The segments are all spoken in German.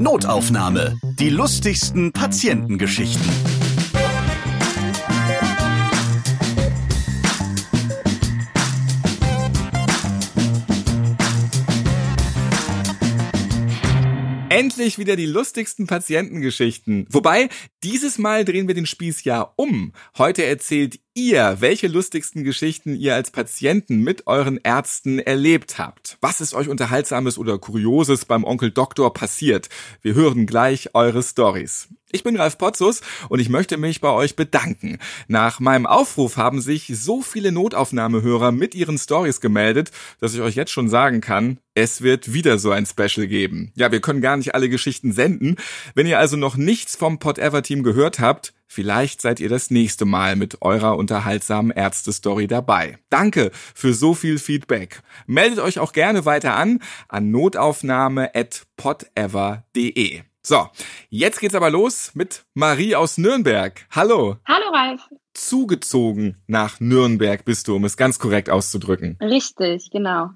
Notaufnahme. Die lustigsten Patientengeschichten. Endlich wieder die lustigsten Patientengeschichten. Wobei, dieses Mal drehen wir den Spieß ja um. Heute erzählt ihr, welche lustigsten Geschichten ihr als Patienten mit euren Ärzten erlebt habt. Was ist euch unterhaltsames oder kurioses beim Onkel Doktor passiert? Wir hören gleich eure Stories. Ich bin Ralf Potzus und ich möchte mich bei euch bedanken. Nach meinem Aufruf haben sich so viele Notaufnahmehörer mit ihren Stories gemeldet, dass ich euch jetzt schon sagen kann, es wird wieder so ein Special geben. Ja, wir können gar nicht alle Geschichten senden. Wenn ihr also noch nichts vom Pot Ever Team gehört habt, Vielleicht seid ihr das nächste Mal mit eurer unterhaltsamen Ärzte-Story dabei. Danke für so viel Feedback. Meldet euch auch gerne weiter an an notaufnahme.potever.de. So, jetzt geht's aber los mit Marie aus Nürnberg. Hallo. Hallo Ralf. Zugezogen nach Nürnberg bist du, um es ganz korrekt auszudrücken. Richtig, genau.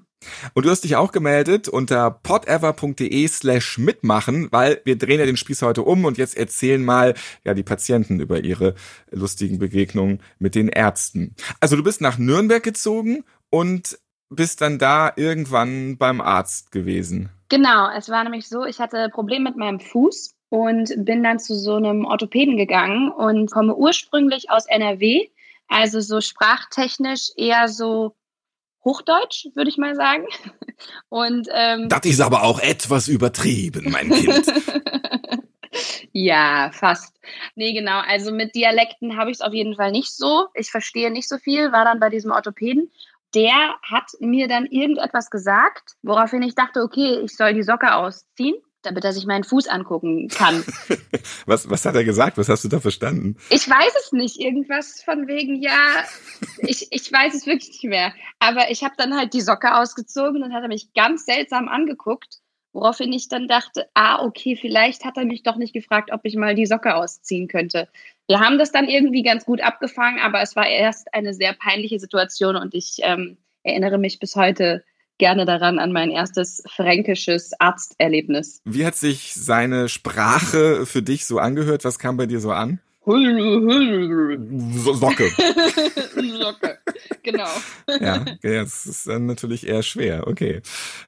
Und du hast dich auch gemeldet unter podever.de slash mitmachen, weil wir drehen ja den Spieß heute um und jetzt erzählen mal ja die Patienten über ihre lustigen Begegnungen mit den Ärzten. Also du bist nach Nürnberg gezogen und bist dann da irgendwann beim Arzt gewesen. Genau, es war nämlich so, ich hatte Probleme mit meinem Fuß und bin dann zu so einem Orthopäden gegangen und komme ursprünglich aus NRW, also so sprachtechnisch eher so Hochdeutsch, würde ich mal sagen. Und ähm, das ist aber auch etwas übertrieben, mein Kind. ja, fast. Nee, genau. Also mit Dialekten habe ich es auf jeden Fall nicht so. Ich verstehe nicht so viel, war dann bei diesem Orthopäden. Der hat mir dann irgendetwas gesagt, woraufhin ich dachte, okay, ich soll die Socke ausziehen damit er sich meinen Fuß angucken kann. was, was hat er gesagt? Was hast du da verstanden? Ich weiß es nicht. Irgendwas von wegen, ja, ich, ich weiß es wirklich nicht mehr. Aber ich habe dann halt die Socke ausgezogen und hat er mich ganz seltsam angeguckt, woraufhin ich dann dachte, ah, okay, vielleicht hat er mich doch nicht gefragt, ob ich mal die Socke ausziehen könnte. Wir haben das dann irgendwie ganz gut abgefangen, aber es war erst eine sehr peinliche Situation und ich ähm, erinnere mich bis heute gerne daran an mein erstes fränkisches Arzterlebnis. Wie hat sich seine Sprache für dich so angehört? Was kam bei dir so an? Socke. Socke, genau. Ja, das ist dann natürlich eher schwer. Okay.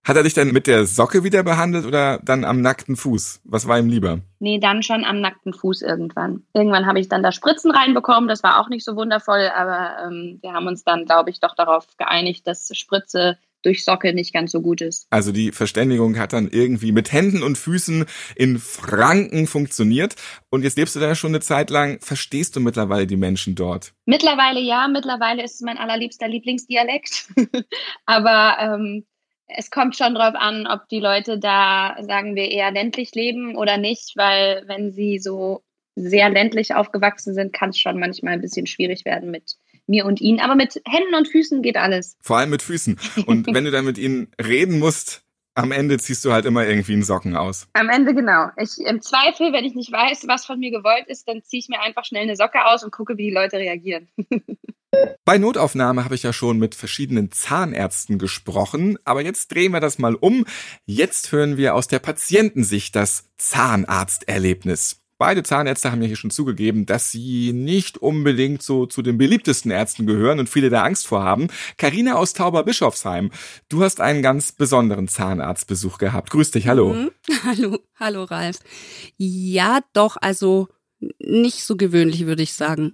Hat er dich dann mit der Socke wieder behandelt oder dann am nackten Fuß? Was war ihm lieber? Nee, dann schon am nackten Fuß irgendwann. Irgendwann habe ich dann da Spritzen reinbekommen. Das war auch nicht so wundervoll, aber ähm, wir haben uns dann, glaube ich, doch darauf geeinigt, dass Spritze durch Socke nicht ganz so gut ist. Also die Verständigung hat dann irgendwie mit Händen und Füßen in Franken funktioniert. Und jetzt lebst du da schon eine Zeit lang. Verstehst du mittlerweile die Menschen dort? Mittlerweile ja. Mittlerweile ist es mein allerliebster Lieblingsdialekt. Aber ähm, es kommt schon drauf an, ob die Leute da, sagen wir, eher ländlich leben oder nicht, weil wenn sie so sehr ländlich aufgewachsen sind, kann es schon manchmal ein bisschen schwierig werden mit mir und ihnen. Aber mit Händen und Füßen geht alles. Vor allem mit Füßen. Und wenn du dann mit ihnen reden musst, am Ende ziehst du halt immer irgendwie einen Socken aus. Am Ende genau. Ich im Zweifel, wenn ich nicht weiß, was von mir gewollt ist, dann ziehe ich mir einfach schnell eine Socke aus und gucke, wie die Leute reagieren. Bei Notaufnahme habe ich ja schon mit verschiedenen Zahnärzten gesprochen, aber jetzt drehen wir das mal um. Jetzt hören wir aus der Patientensicht das Zahnarzterlebnis. Beide Zahnärzte haben ja hier schon zugegeben, dass sie nicht unbedingt so zu den beliebtesten Ärzten gehören und viele da Angst vor haben. Karina aus Tauberbischofsheim, du hast einen ganz besonderen Zahnarztbesuch gehabt. Grüß dich, hallo. Mhm. Hallo, hallo Ralf. Ja, doch, also nicht so gewöhnlich, würde ich sagen.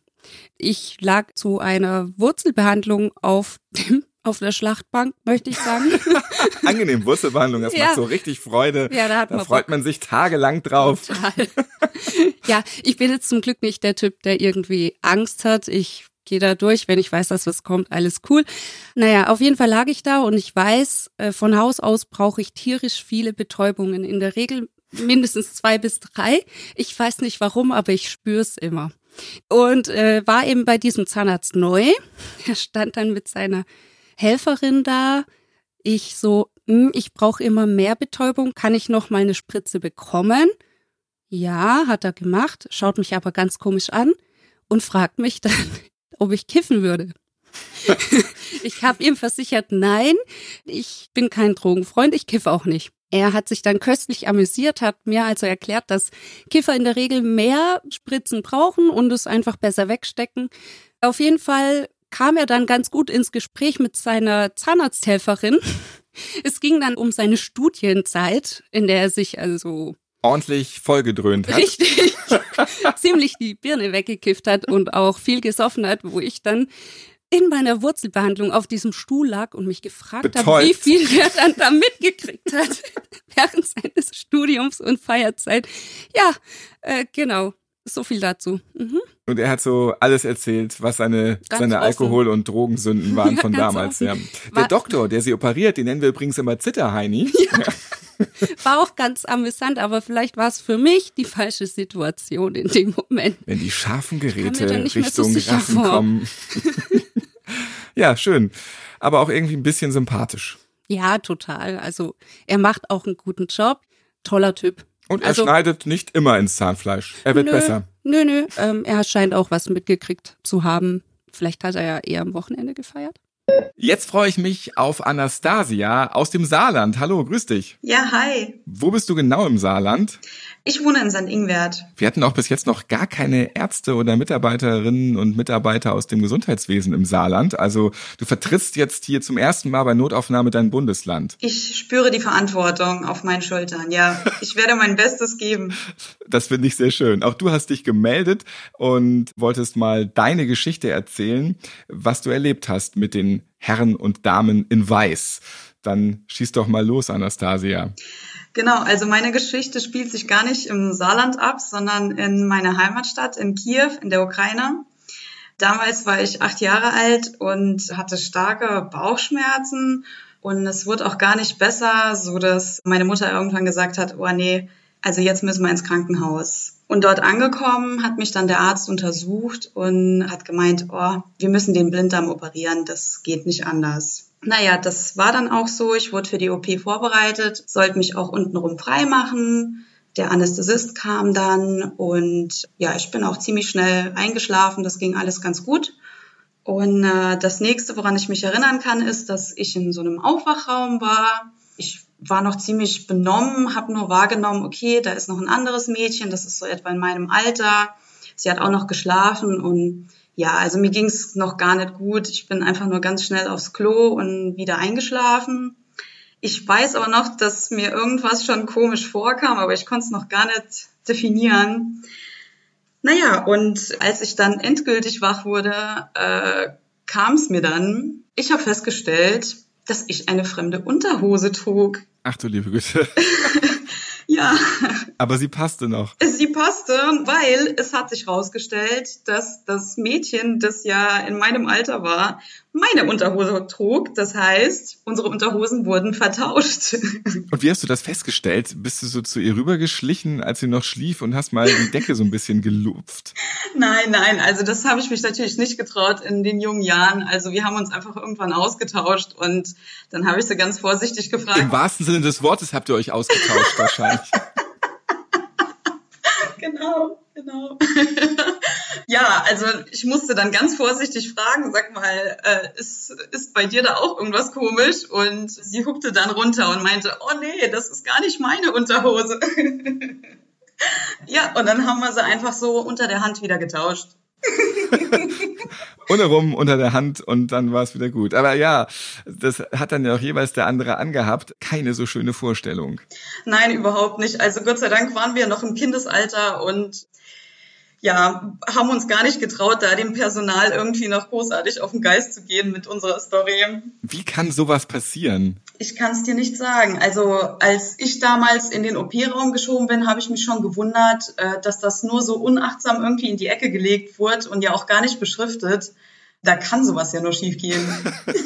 Ich lag zu einer Wurzelbehandlung auf dem auf der Schlachtbank, möchte ich sagen. Angenehm, Wurzelbehandlung, das ja. macht so richtig Freude. Ja, da, hat da man freut Bock. man sich tagelang drauf. Total. ja, ich bin jetzt zum Glück nicht der Typ, der irgendwie Angst hat. Ich gehe da durch, wenn ich weiß, dass was kommt, alles cool. Naja, auf jeden Fall lag ich da und ich weiß, äh, von Haus aus brauche ich tierisch viele Betäubungen. In der Regel mindestens zwei bis drei. Ich weiß nicht warum, aber ich spüre es immer. Und äh, war eben bei diesem Zahnarzt neu. Er stand dann mit seiner Helferin da. Ich so, hm, ich brauche immer mehr Betäubung. Kann ich noch mal eine Spritze bekommen? Ja, hat er gemacht, schaut mich aber ganz komisch an und fragt mich dann, ob ich kiffen würde. ich habe ihm versichert, nein, ich bin kein Drogenfreund, ich kiffe auch nicht. Er hat sich dann köstlich amüsiert, hat mir also erklärt, dass Kiffer in der Regel mehr Spritzen brauchen und es einfach besser wegstecken. Auf jeden Fall kam er dann ganz gut ins Gespräch mit seiner Zahnarzthelferin. Es ging dann um seine Studienzeit, in der er sich also ordentlich vollgedröhnt hat. Richtig. ziemlich die Birne weggekifft hat und auch viel gesoffen hat, wo ich dann in meiner Wurzelbehandlung auf diesem Stuhl lag und mich gefragt habe, wie viel er dann da mitgekriegt hat während seines Studiums und Feierzeit. Ja, äh, genau. So viel dazu. Mhm. Und er hat so alles erzählt, was seine, seine Alkohol- und Drogensünden waren von damals. Ja. Der War Doktor, der sie operiert, den nennen wir übrigens immer Zitterheini. Ja. War auch ganz amüsant, aber vielleicht war es für mich die falsche Situation in dem Moment. Wenn die scharfen Geräte Richtung so Rachen vor. kommen. ja, schön. Aber auch irgendwie ein bisschen sympathisch. Ja, total. Also er macht auch einen guten Job. Toller Typ. Und er also, schneidet nicht immer ins Zahnfleisch. Er wird nö, besser. Nö, nö. Ähm, er scheint auch was mitgekriegt zu haben. Vielleicht hat er ja eher am Wochenende gefeiert. Jetzt freue ich mich auf Anastasia aus dem Saarland. Hallo, grüß dich. Ja, hi. Wo bist du genau im Saarland? Ich wohne in St. Ingwert. Wir hatten auch bis jetzt noch gar keine Ärzte oder Mitarbeiterinnen und Mitarbeiter aus dem Gesundheitswesen im Saarland. Also du vertrittst jetzt hier zum ersten Mal bei Notaufnahme dein Bundesland. Ich spüre die Verantwortung auf meinen Schultern. Ja, ich werde mein Bestes geben. Das finde ich sehr schön. Auch du hast dich gemeldet und wolltest mal deine Geschichte erzählen, was du erlebt hast mit den Herren und Damen in Weiß. Dann schieß doch mal los, Anastasia. Genau, also meine Geschichte spielt sich gar nicht im Saarland ab, sondern in meiner Heimatstadt in Kiew in der Ukraine. Damals war ich acht Jahre alt und hatte starke Bauchschmerzen und es wurde auch gar nicht besser, so dass meine Mutter irgendwann gesagt hat, oh nee, also jetzt müssen wir ins Krankenhaus. Und dort angekommen hat mich dann der Arzt untersucht und hat gemeint, oh, wir müssen den Blinddarm operieren, das geht nicht anders. Naja, das war dann auch so. Ich wurde für die OP vorbereitet, sollte mich auch untenrum frei machen. Der Anästhesist kam dann und ja, ich bin auch ziemlich schnell eingeschlafen. Das ging alles ganz gut. Und äh, das nächste, woran ich mich erinnern kann, ist, dass ich in so einem Aufwachraum war. Ich war noch ziemlich benommen, habe nur wahrgenommen, okay, da ist noch ein anderes Mädchen, das ist so etwa in meinem Alter. Sie hat auch noch geschlafen und ja, also mir ging es noch gar nicht gut. Ich bin einfach nur ganz schnell aufs Klo und wieder eingeschlafen. Ich weiß aber noch, dass mir irgendwas schon komisch vorkam, aber ich konnte es noch gar nicht definieren. Naja, und als ich dann endgültig wach wurde, äh, kam es mir dann. Ich habe festgestellt, dass ich eine fremde Unterhose trug. Ach du liebe Güte. Ja. Aber sie passte noch. Sie passte, weil es hat sich herausgestellt, dass das Mädchen, das ja in meinem Alter war, meine Unterhose trug. Das heißt, unsere Unterhosen wurden vertauscht. Und wie hast du das festgestellt? Bist du so zu ihr rübergeschlichen, als sie noch schlief und hast mal die Decke so ein bisschen gelupft? Nein, nein, also das habe ich mich natürlich nicht getraut in den jungen Jahren. Also wir haben uns einfach irgendwann ausgetauscht und dann habe ich sie ganz vorsichtig gefragt. Im wahrsten Sinne des Wortes habt ihr euch ausgetauscht wahrscheinlich. genau, genau. ja, also ich musste dann ganz vorsichtig fragen, sag mal, äh, ist, ist bei dir da auch irgendwas komisch? Und sie huckte dann runter und meinte, oh nee, das ist gar nicht meine Unterhose. ja, und dann haben wir sie einfach so unter der Hand wieder getauscht. Unherum unter der Hand und dann war es wieder gut. Aber ja, das hat dann ja auch jeweils der andere angehabt. Keine so schöne Vorstellung. Nein, überhaupt nicht. Also Gott sei Dank waren wir noch im Kindesalter und ja, haben uns gar nicht getraut, da dem Personal irgendwie noch großartig auf den Geist zu gehen mit unserer Story. Wie kann sowas passieren? Ich kann es dir nicht sagen. Also als ich damals in den OP-Raum geschoben bin, habe ich mich schon gewundert, äh, dass das nur so unachtsam irgendwie in die Ecke gelegt wurde und ja auch gar nicht beschriftet da kann sowas ja nur schiefgehen.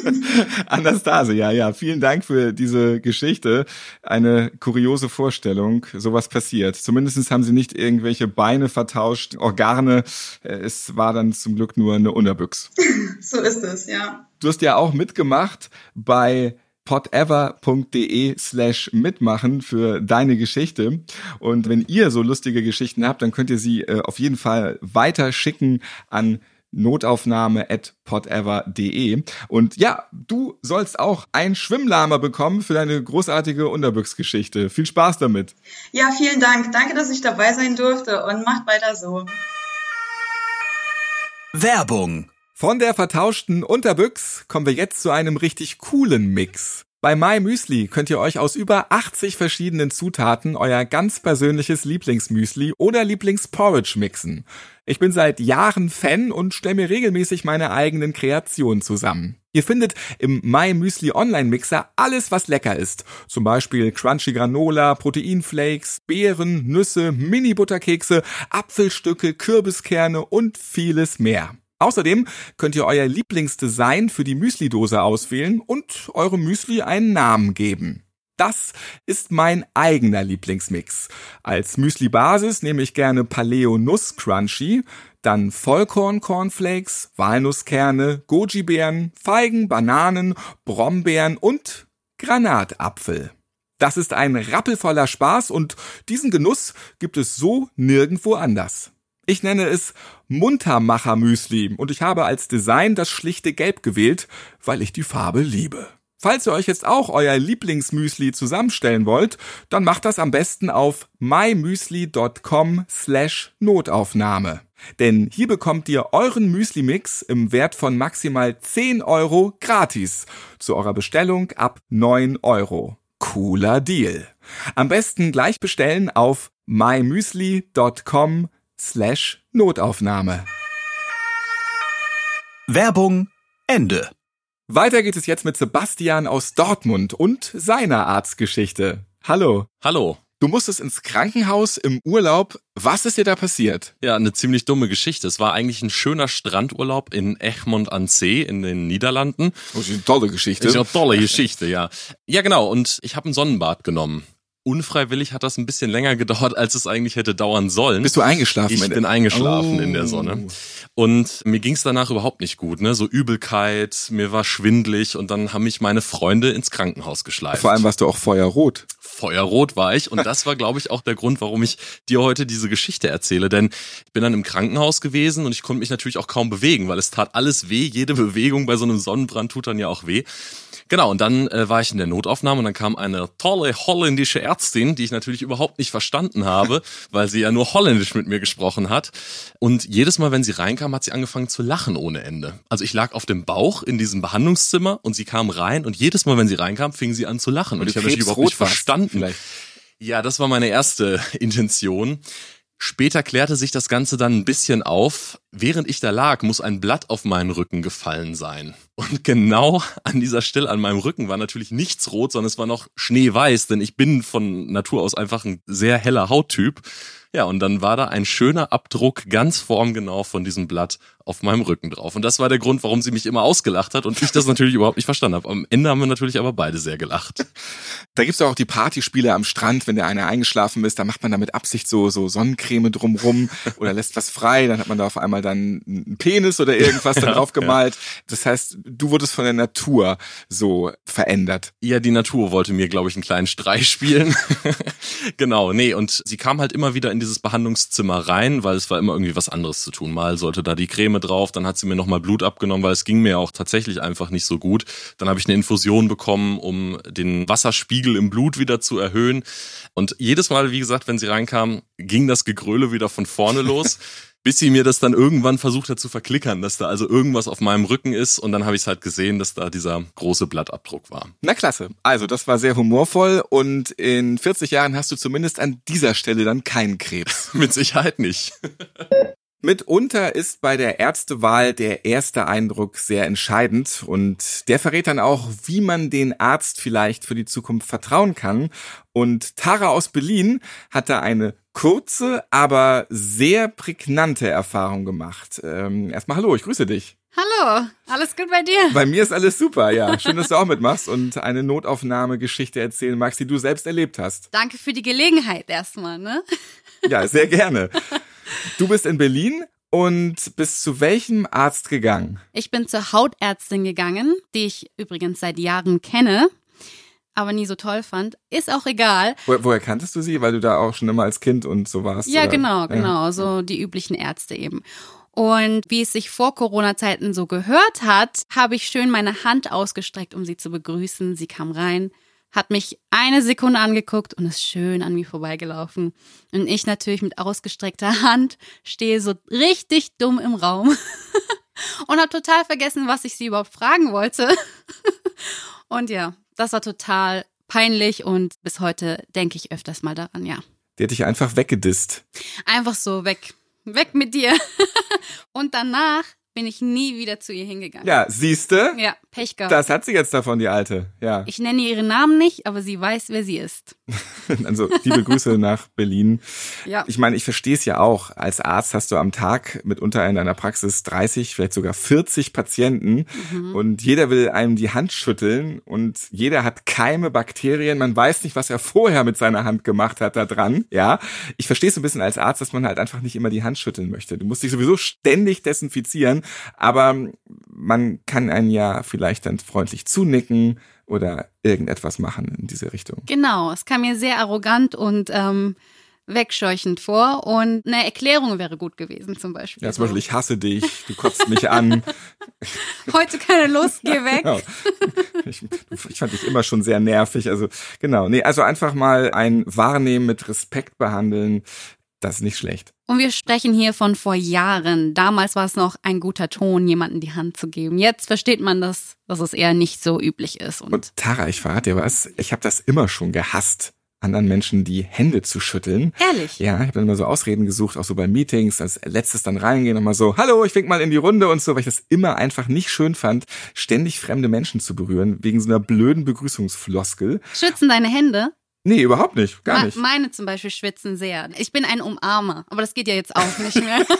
Anastasia, ja, vielen Dank für diese Geschichte. Eine kuriose Vorstellung, sowas passiert. Zumindest haben sie nicht irgendwelche Beine vertauscht, Organe. Es war dann zum Glück nur eine Unterbüchs. so ist es, ja. Du hast ja auch mitgemacht bei podever.de slash mitmachen für deine Geschichte. Und wenn ihr so lustige Geschichten habt, dann könnt ihr sie äh, auf jeden Fall weiter schicken an notaufnahme at podever.de. Und ja, du sollst auch ein Schwimmlama bekommen für deine großartige Unterbüchsgeschichte. Viel Spaß damit. Ja, vielen Dank. Danke, dass ich dabei sein durfte und macht weiter so. Werbung. Von der vertauschten Unterbüchs kommen wir jetzt zu einem richtig coolen Mix. Bei My Müsli könnt ihr euch aus über 80 verschiedenen Zutaten euer ganz persönliches Lieblingsmüsli oder Lieblingsporridge mixen. Ich bin seit Jahren Fan und stelle mir regelmäßig meine eigenen Kreationen zusammen. Ihr findet im My Müsli Online Mixer alles, was lecker ist. Zum Beispiel Crunchy Granola, Proteinflakes, Beeren, Nüsse, Mini-Butterkekse, Apfelstücke, Kürbiskerne und vieles mehr. Außerdem könnt ihr euer Lieblingsdesign für die Müsli-Dose auswählen und eurem Müsli einen Namen geben. Das ist mein eigener Lieblingsmix. Als Müsli-Basis nehme ich gerne Paleo Nuss Crunchy, dann Vollkorn Cornflakes, Walnusskerne, Goji-Beeren, Feigen, Bananen, Brombeeren und Granatapfel. Das ist ein rappelvoller Spaß und diesen Genuss gibt es so nirgendwo anders. Ich nenne es Muntermacher Müsli und ich habe als Design das schlichte Gelb gewählt, weil ich die Farbe liebe. Falls ihr euch jetzt auch euer Lieblingsmüsli zusammenstellen wollt, dann macht das am besten auf mymüsli.com slash Notaufnahme. Denn hier bekommt ihr euren Müsli-Mix im Wert von maximal 10 Euro gratis zu eurer Bestellung ab 9 Euro. Cooler Deal. Am besten gleich bestellen auf mymüsli.com slash Notaufnahme. Werbung Ende. Weiter geht es jetzt mit Sebastian aus Dortmund und seiner Arztgeschichte. Hallo. Hallo. Du musstest ins Krankenhaus im Urlaub. Was ist dir da passiert? Ja, eine ziemlich dumme Geschichte. Es war eigentlich ein schöner Strandurlaub in Egmond an See in den Niederlanden. Das ist eine tolle Geschichte. Ist ja eine tolle Geschichte, ja. Ja, genau. Und ich habe ein Sonnenbad genommen. Unfreiwillig hat das ein bisschen länger gedauert, als es eigentlich hätte dauern sollen. Bist du eingeschlafen? Ich bin eingeschlafen oh. in der Sonne. Und mir ging es danach überhaupt nicht gut, ne? So Übelkeit, mir war schwindlig und dann haben mich meine Freunde ins Krankenhaus geschleift. Vor allem warst du auch feuerrot. Feuerrot war ich und das war, glaube ich, auch der Grund, warum ich dir heute diese Geschichte erzähle. Denn ich bin dann im Krankenhaus gewesen und ich konnte mich natürlich auch kaum bewegen, weil es tat alles weh. Jede Bewegung bei so einem Sonnenbrand tut dann ja auch weh. Genau, und dann äh, war ich in der Notaufnahme und dann kam eine tolle holländische Ärztin, die ich natürlich überhaupt nicht verstanden habe, weil sie ja nur holländisch mit mir gesprochen hat. Und jedes Mal, wenn sie reinkam, hat sie angefangen zu lachen ohne Ende. Also ich lag auf dem Bauch in diesem Behandlungszimmer und sie kam rein und jedes Mal, wenn sie reinkam, fing sie an zu lachen. Und, und ich habe natürlich überhaupt nicht verstanden. Vielleicht. Ja, das war meine erste Intention. Später klärte sich das Ganze dann ein bisschen auf. Während ich da lag, muss ein Blatt auf meinen Rücken gefallen sein. Und genau an dieser Stelle an meinem Rücken war natürlich nichts rot, sondern es war noch schneeweiß, denn ich bin von Natur aus einfach ein sehr heller Hauttyp. Ja, und dann war da ein schöner Abdruck ganz formgenau von diesem Blatt auf meinem Rücken drauf. Und das war der Grund, warum sie mich immer ausgelacht hat und ich das natürlich überhaupt nicht verstanden habe. Am Ende haben wir natürlich aber beide sehr gelacht. Da gibt's auch die Partyspiele am Strand, wenn der eine eingeschlafen ist, da macht man da mit Absicht so, so Sonnencreme drumrum oder lässt was frei, dann hat man da auf einmal dann einen Penis oder irgendwas dann drauf gemalt. Ja. Das heißt, du wurdest von der Natur so verändert. Ja, die Natur wollte mir, glaube ich, einen kleinen Streich spielen. genau, nee, und sie kam halt immer wieder in dieses Behandlungszimmer rein, weil es war immer irgendwie was anderes zu tun. Mal sollte da die Creme drauf, dann hat sie mir nochmal Blut abgenommen, weil es ging mir auch tatsächlich einfach nicht so gut. Dann habe ich eine Infusion bekommen, um den Wasserspiegel im Blut wieder zu erhöhen. Und jedes Mal, wie gesagt, wenn sie reinkam, ging das Gegröle wieder von vorne los. bis sie mir das dann irgendwann versucht hat zu verklickern, dass da also irgendwas auf meinem Rücken ist und dann habe ich es halt gesehen, dass da dieser große Blattabdruck war. Na klasse. Also, das war sehr humorvoll und in 40 Jahren hast du zumindest an dieser Stelle dann keinen Krebs. Mit Sicherheit nicht. Mitunter ist bei der Ärztewahl der erste Eindruck sehr entscheidend und der verrät dann auch, wie man den Arzt vielleicht für die Zukunft vertrauen kann. Und Tara aus Berlin hat da eine kurze, aber sehr prägnante Erfahrung gemacht. Ähm, erstmal hallo, ich grüße dich. Hallo, alles gut bei dir? Bei mir ist alles super, ja. Schön, dass du auch mitmachst und eine Notaufnahmegeschichte erzählen magst, die du selbst erlebt hast. Danke für die Gelegenheit erstmal, ne? Ja, sehr gerne. Du bist in Berlin und bist zu welchem Arzt gegangen? Ich bin zur Hautärztin gegangen, die ich übrigens seit Jahren kenne, aber nie so toll fand. Ist auch egal. Wo, woher kanntest du sie? Weil du da auch schon immer als Kind und so warst? Ja, oder? genau, genau. Ja. So die üblichen Ärzte eben. Und wie es sich vor Corona-Zeiten so gehört hat, habe ich schön meine Hand ausgestreckt, um sie zu begrüßen. Sie kam rein, hat mich eine Sekunde angeguckt und ist schön an mir vorbeigelaufen. Und ich natürlich mit ausgestreckter Hand stehe so richtig dumm im Raum und habe total vergessen, was ich sie überhaupt fragen wollte. und ja, das war total peinlich und bis heute denke ich öfters mal daran, ja. Die hätte ich einfach weggedisst. Einfach so weg. Weg mit dir. und danach bin ich nie wieder zu ihr hingegangen. Ja, siehste? Ja, Pech gehabt. Das hat sie jetzt davon, die Alte. Ja. Ich nenne ihren Namen nicht, aber sie weiß, wer sie ist. Also liebe Grüße nach Berlin. Ja. Ich meine, ich verstehe es ja auch. Als Arzt hast du am Tag mitunter in deiner Praxis 30, vielleicht sogar 40 Patienten und jeder will einem die Hand schütteln und jeder hat Keime, Bakterien. Man weiß nicht, was er vorher mit seiner Hand gemacht hat da dran. Ja, ich verstehe es ein bisschen als Arzt, dass man halt einfach nicht immer die Hand schütteln möchte. Du musst dich sowieso ständig desinfizieren, aber man kann einen ja vielleicht dann freundlich zunicken oder irgendetwas machen in diese Richtung. Genau, es kam mir sehr arrogant und ähm, wegscheuchend vor und eine Erklärung wäre gut gewesen zum Beispiel. Ja, zum Beispiel, ich hasse dich, du kotzt mich an. Heute keine Lust, geh weg. Genau. Ich, ich fand dich immer schon sehr nervig. Also genau, nee, also einfach mal ein Wahrnehmen mit Respekt behandeln, das ist nicht schlecht. Und wir sprechen hier von vor Jahren. Damals war es noch ein guter Ton, jemanden die Hand zu geben. Jetzt versteht man das, dass es eher nicht so üblich ist. Und, Und Tara, ich verrate dir was, ich habe das immer schon gehasst, anderen Menschen die Hände zu schütteln. ehrlich. Ja, ich habe dann immer so Ausreden gesucht, auch so bei Meetings, als letztes dann reingehen und mal so, hallo, ich wink mal in die Runde und so, weil ich das immer einfach nicht schön fand, ständig fremde Menschen zu berühren, wegen so einer blöden Begrüßungsfloskel. Schützen deine Hände? Nee, überhaupt nicht, gar nicht. Meine zum Beispiel schwitzen sehr. Ich bin ein Umarmer, aber das geht ja jetzt auch nicht mehr.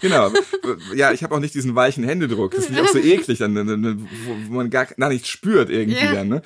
Genau. Ja, ich habe auch nicht diesen weichen Händedruck. Das finde ich auch so eklig, dann, wo, man gar, gar nichts spürt irgendwie Ja. dann. Ne?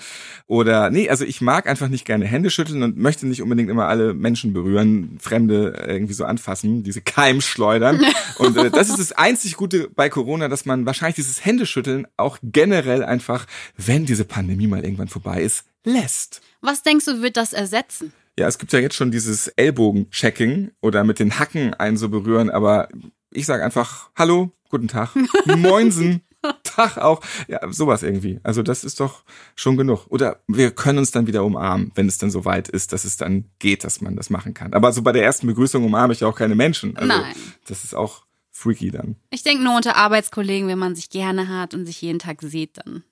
Oder nee, also ich mag einfach nicht gerne Hände schütteln und möchte nicht unbedingt immer alle Menschen berühren, Fremde irgendwie so anfassen, diese Keimschleudern. Und äh, das ist das einzig Gute bei Corona, dass man wahrscheinlich dieses Händeschütteln auch generell einfach, wenn diese Pandemie mal irgendwann vorbei ist, lässt. Was denkst du, wird das ersetzen? Ja, es gibt ja jetzt schon dieses Ellbogen-Checking oder mit den Hacken einen so berühren, aber ich sage einfach Hallo, guten Tag, Moinsen, Tag auch, ja, sowas irgendwie. Also das ist doch schon genug. Oder wir können uns dann wieder umarmen, wenn es dann so weit ist, dass es dann geht, dass man das machen kann. Aber so bei der ersten Begrüßung umarme ich ja auch keine Menschen. Also Nein. Das ist auch freaky dann. Ich denke nur unter Arbeitskollegen, wenn man sich gerne hat und sich jeden Tag sieht, dann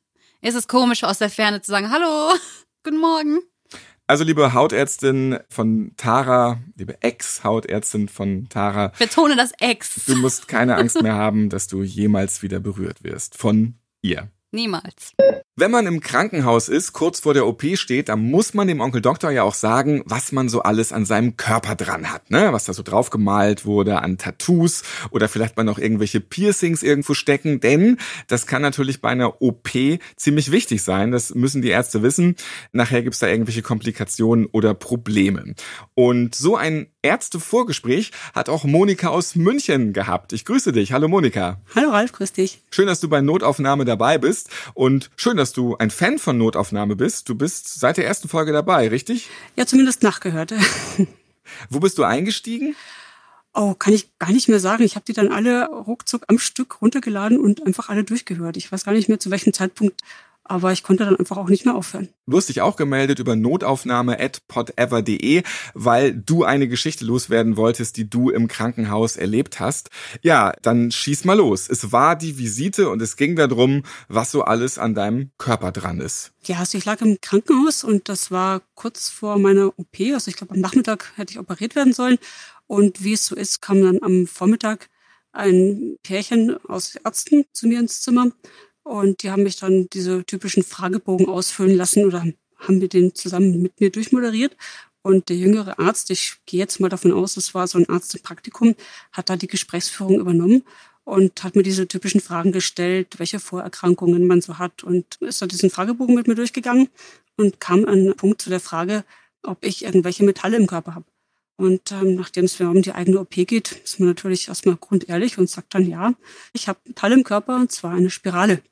ist es komisch aus der Ferne zu sagen, hallo, guten Morgen. Also liebe Hautärztin von Tara, liebe Ex-Hautärztin von Tara, Betone das Ex. Du musst keine Angst mehr haben, dass du jemals wieder berührt wirst von ihr. Niemals. Wenn man im Krankenhaus ist, kurz vor der OP steht, dann muss man dem Onkel Doktor ja auch sagen, was man so alles an seinem Körper dran hat, ne? Was da so draufgemalt wurde an Tattoos oder vielleicht mal noch irgendwelche Piercings irgendwo stecken, denn das kann natürlich bei einer OP ziemlich wichtig sein. Das müssen die Ärzte wissen. Nachher gibt's da irgendwelche Komplikationen oder Probleme. Und so ein Ärztevorgespräch hat auch Monika aus München gehabt. Ich grüße dich. Hallo Monika. Hallo Ralf, grüß dich. Schön, dass du bei Notaufnahme dabei bist und schön, dass du ein Fan von Notaufnahme bist. Du bist seit der ersten Folge dabei, richtig? Ja, zumindest nachgehört. Wo bist du eingestiegen? Oh, kann ich gar nicht mehr sagen. Ich habe die dann alle ruckzuck am Stück runtergeladen und einfach alle durchgehört. Ich weiß gar nicht mehr zu welchem Zeitpunkt, aber ich konnte dann einfach auch nicht mehr aufhören. Du hast dich auch gemeldet über notaufnahme.podever.de, weil du eine Geschichte loswerden wolltest, die du im Krankenhaus erlebt hast. Ja, dann schieß mal los. Es war die Visite und es ging darum, was so alles an deinem Körper dran ist. Ja, also ich lag im Krankenhaus und das war kurz vor meiner OP. Also ich glaube, am Nachmittag hätte ich operiert werden sollen. Und wie es so ist, kam dann am Vormittag ein Pärchen aus Ärzten zu mir ins Zimmer. Und die haben mich dann diese typischen Fragebogen ausfüllen lassen oder haben wir den zusammen mit mir durchmoderiert. Und der jüngere Arzt, ich gehe jetzt mal davon aus, es war so ein Arzt im Praktikum, hat da die Gesprächsführung übernommen und hat mir diese typischen Fragen gestellt, welche Vorerkrankungen man so hat und ist da diesen Fragebogen mit mir durchgegangen und kam an einen Punkt zu der Frage, ob ich irgendwelche Metalle im Körper habe. Und ähm, nachdem es mir um die eigene OP geht, ist man natürlich erstmal grundehrlich und sagt dann, ja, ich habe Metalle im Körper und zwar eine Spirale.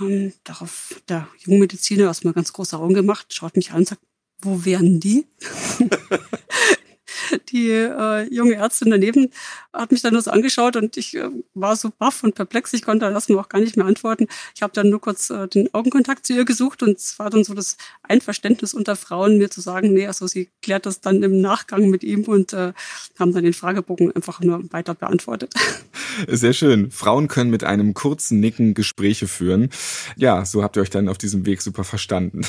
Ähm, darauf der Jungmediziner erstmal ganz große Augen gemacht, schaut mich an und sagt, wo wären die? die äh, junge Ärztin daneben hat mich dann nur so angeschaut und ich äh, war so baff und perplex. Ich konnte das nur auch gar nicht mehr antworten. Ich habe dann nur kurz äh, den Augenkontakt zu ihr gesucht und es war dann so das Einverständnis unter Frauen, mir zu sagen, nee, also sie klärt das dann im Nachgang mit ihm und äh, haben dann den Fragebogen einfach nur weiter beantwortet. Sehr schön. Frauen können mit einem kurzen Nicken Gespräche führen. Ja, so habt ihr euch dann auf diesem Weg super verstanden.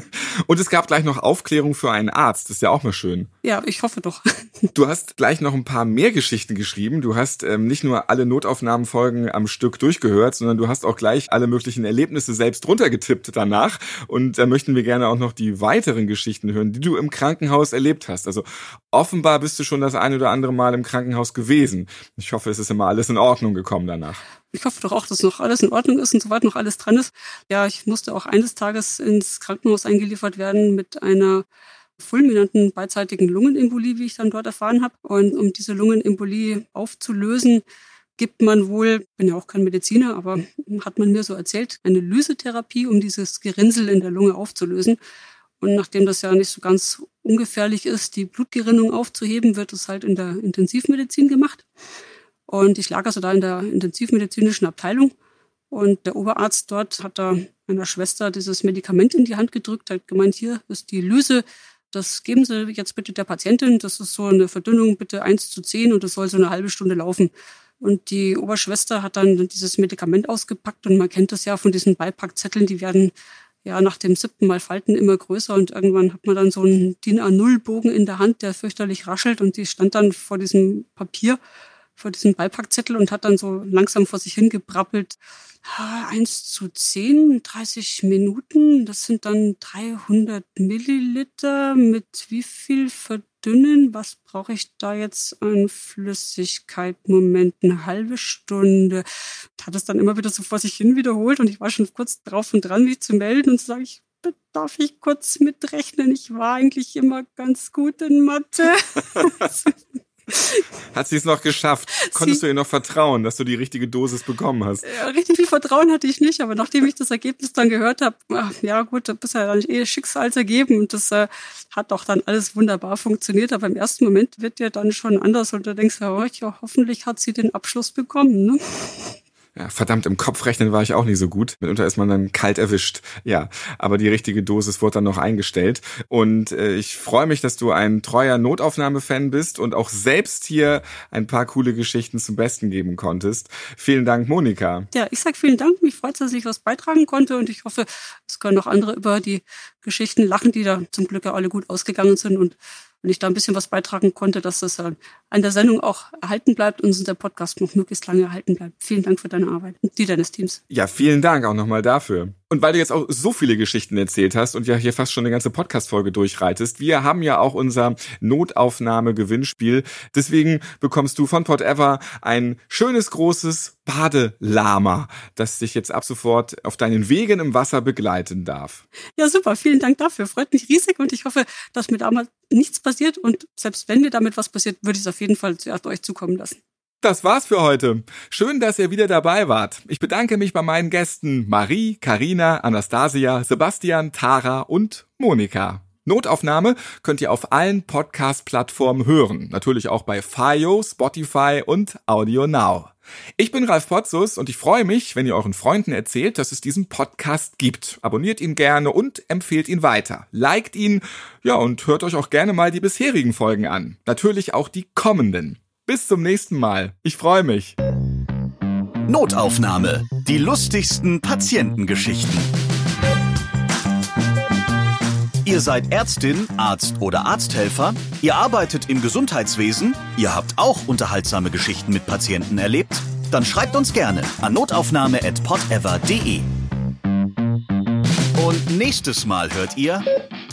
Und es gab gleich noch Aufklärung für einen Arzt. Das ist ja auch mal schön. Ja, ich hoffe doch. Du hast gleich noch ein paar mehr Geschichten geschrieben. Du hast ähm, nicht nur alle Notaufnahmenfolgen am Stück durchgehört, sondern du hast auch gleich alle möglichen Erlebnisse selbst runtergetippt danach. Und da möchten wir gerne auch noch die weiteren Geschichten hören, die du im Krankenhaus erlebt hast. Also offenbar bist du schon das ein oder andere Mal im Krankenhaus gewesen. Ich hoffe, es ist immer alles in Ordnung gekommen danach. Ich hoffe doch auch, dass noch alles in Ordnung ist und soweit noch alles dran ist. Ja, ich musste auch eines Tages ins Krankenhaus eingeliefert werden mit einer fulminanten beidseitigen Lungenembolie, wie ich dann dort erfahren habe. Und um diese Lungenembolie aufzulösen, gibt man wohl, bin ja auch kein Mediziner, aber hat man mir so erzählt, eine Lysetherapie, um dieses Gerinnsel in der Lunge aufzulösen. Und nachdem das ja nicht so ganz ungefährlich ist, die Blutgerinnung aufzuheben, wird es halt in der Intensivmedizin gemacht. Und ich lag also da in der intensivmedizinischen Abteilung. Und der Oberarzt dort hat da meiner Schwester dieses Medikament in die Hand gedrückt, hat gemeint, hier ist die Lyse, das geben Sie jetzt bitte der Patientin, das ist so eine Verdünnung, bitte eins zu zehn und das soll so eine halbe Stunde laufen. Und die Oberschwester hat dann dieses Medikament ausgepackt und man kennt das ja von diesen Beipackzetteln, die werden ja nach dem siebten Mal Falten immer größer und irgendwann hat man dann so einen DIN A0-Bogen in der Hand, der fürchterlich raschelt und die stand dann vor diesem Papier, vor diesem Beipackzettel und hat dann so langsam vor sich hingebrabbelt. 1 zu 10, 30 Minuten, das sind dann 300 Milliliter. Mit wie viel verdünnen? Was brauche ich da jetzt an Flüssigkeit? Moment, eine halbe Stunde. Hat es dann immer wieder so vor sich hin wiederholt und ich war schon kurz drauf und dran, mich zu melden und zu sagen, ich darf ich kurz mitrechnen? Ich war eigentlich immer ganz gut in Mathe. Hat sie es noch geschafft? Konntest sie, du ihr noch vertrauen, dass du die richtige Dosis bekommen hast? Ja, richtig viel Vertrauen hatte ich nicht, aber nachdem ich das Ergebnis dann gehört habe, ja gut, das ist ja dann eh Schicksalsergeben und das äh, hat doch dann alles wunderbar funktioniert, aber im ersten Moment wird dir dann schon anders und du denkst, ja, hoffentlich hat sie den Abschluss bekommen. Ne? Ja, verdammt, im Kopfrechnen war ich auch nicht so gut. Mitunter ist man dann kalt erwischt. Ja, aber die richtige Dosis wurde dann noch eingestellt. Und äh, ich freue mich, dass du ein treuer Notaufnahmefan bist und auch selbst hier ein paar coole Geschichten zum Besten geben konntest. Vielen Dank, Monika. Ja, ich sag vielen Dank. Mich freut, dass ich was beitragen konnte und ich hoffe, es können auch andere über die Geschichten lachen, die da zum Glück ja alle gut ausgegangen sind und wenn ich da ein bisschen was beitragen konnte, dass das äh, an der Sendung auch erhalten bleibt und der Podcast noch möglichst lange erhalten bleibt. Vielen Dank für deine Arbeit und die deines Teams. Ja, vielen Dank auch nochmal dafür. Und weil du jetzt auch so viele Geschichten erzählt hast und ja hier fast schon eine ganze Podcast-Folge durchreitest, wir haben ja auch unser Notaufnahme-Gewinnspiel. Deswegen bekommst du von Ever ein schönes, großes Badelama, das dich jetzt ab sofort auf deinen Wegen im Wasser begleiten darf. Ja, super. Vielen Dank dafür. Freut mich riesig und ich hoffe, dass mir damals nichts passiert und selbst wenn mir damit was passiert, würde ich es auf jeden Fall zuerst euch zukommen lassen. Das war's für heute. Schön, dass ihr wieder dabei wart. Ich bedanke mich bei meinen Gästen Marie, Karina, Anastasia, Sebastian, Tara und Monika. Notaufnahme könnt ihr auf allen Podcast-Plattformen hören. Natürlich auch bei Fio, Spotify und Audio Now. Ich bin Ralf Potzus und ich freue mich, wenn ihr euren Freunden erzählt, dass es diesen Podcast gibt. Abonniert ihn gerne und empfehlt ihn weiter. Liked ihn, ja, und hört euch auch gerne mal die bisherigen Folgen an. Natürlich auch die kommenden. Bis zum nächsten Mal. Ich freue mich. Notaufnahme. Die lustigsten Patientengeschichten. Ihr seid Ärztin, Arzt oder Arzthelfer, ihr arbeitet im Gesundheitswesen, ihr habt auch unterhaltsame Geschichten mit Patienten erlebt, dann schreibt uns gerne an notaufnahme@podever.de. Und nächstes Mal hört ihr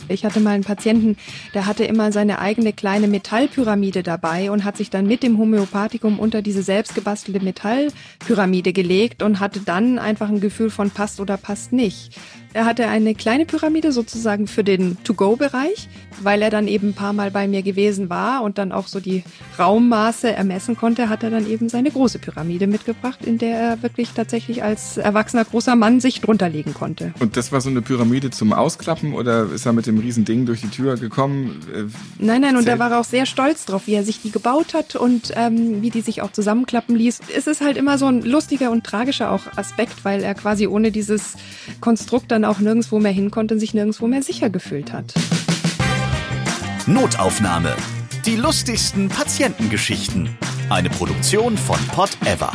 ich hatte mal einen Patienten, der hatte immer seine eigene kleine Metallpyramide dabei und hat sich dann mit dem Homöopathikum unter diese selbstgebastelte Metallpyramide gelegt und hatte dann einfach ein Gefühl von passt oder passt nicht. Er hatte eine kleine Pyramide sozusagen für den To-Go-Bereich, weil er dann eben ein paar Mal bei mir gewesen war und dann auch so die Raummaße ermessen konnte, hat er dann eben seine große Pyramide mitgebracht, in der er wirklich tatsächlich als erwachsener großer Mann sich drunter legen konnte. Und das war so eine Pyramide zum Ausklappen oder ist er mit dem Riesending durch die Tür gekommen. Äh, Nein, nein, und da war er auch sehr stolz drauf, wie er sich die gebaut hat und ähm, wie die sich auch zusammenklappen ließ. Es ist halt immer so ein lustiger und tragischer auch Aspekt, weil er quasi ohne dieses Konstrukt dann auch nirgendwo mehr hin konnte und sich nirgendwo mehr sicher gefühlt hat. Notaufnahme. Die lustigsten Patientengeschichten. Eine Produktion von Pot Ever.